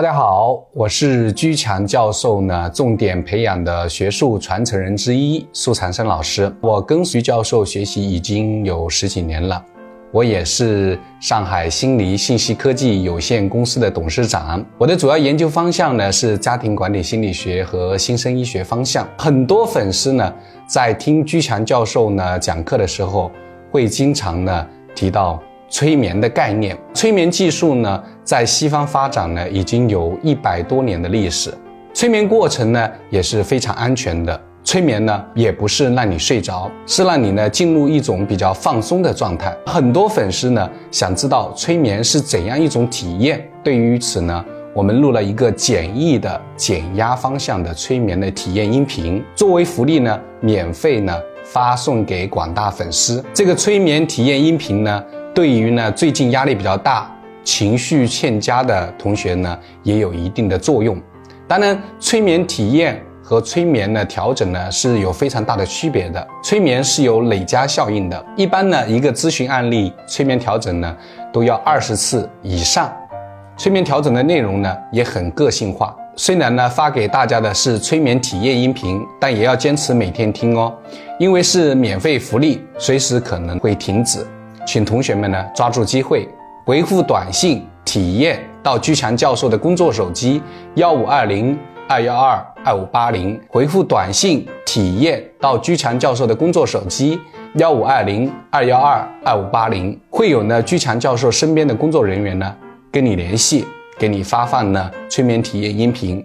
大家好，我是居强教授呢，重点培养的学术传承人之一苏长生老师。我跟徐教授学习已经有十几年了，我也是上海新黎信息科技有限公司的董事长。我的主要研究方向呢是家庭管理心理学和新生医学方向。很多粉丝呢在听居强教授呢讲课的时候，会经常呢提到。催眠的概念，催眠技术呢，在西方发展呢，已经有一百多年的历史。催眠过程呢，也是非常安全的。催眠呢，也不是让你睡着，是让你呢进入一种比较放松的状态。很多粉丝呢，想知道催眠是怎样一种体验。对于此呢，我们录了一个简易的减压方向的催眠的体验音频，作为福利呢，免费呢发送给广大粉丝。这个催眠体验音频呢。对于呢最近压力比较大、情绪欠佳的同学呢，也有一定的作用。当然，催眠体验和催眠的调整呢是有非常大的区别的。催眠是有累加效应的，一般呢一个咨询案例催眠调整呢都要二十次以上。催眠调整的内容呢也很个性化。虽然呢发给大家的是催眠体验音频，但也要坚持每天听哦，因为是免费福利，随时可能会停止。请同学们呢抓住机会，回复短信体验到居强教授的工作手机幺五二零二幺二二五八零，回复短信体验到居强教授的工作手机幺五二零二幺二二五八零，会有呢居强教授身边的工作人员呢跟你联系，给你发放呢催眠体验音频。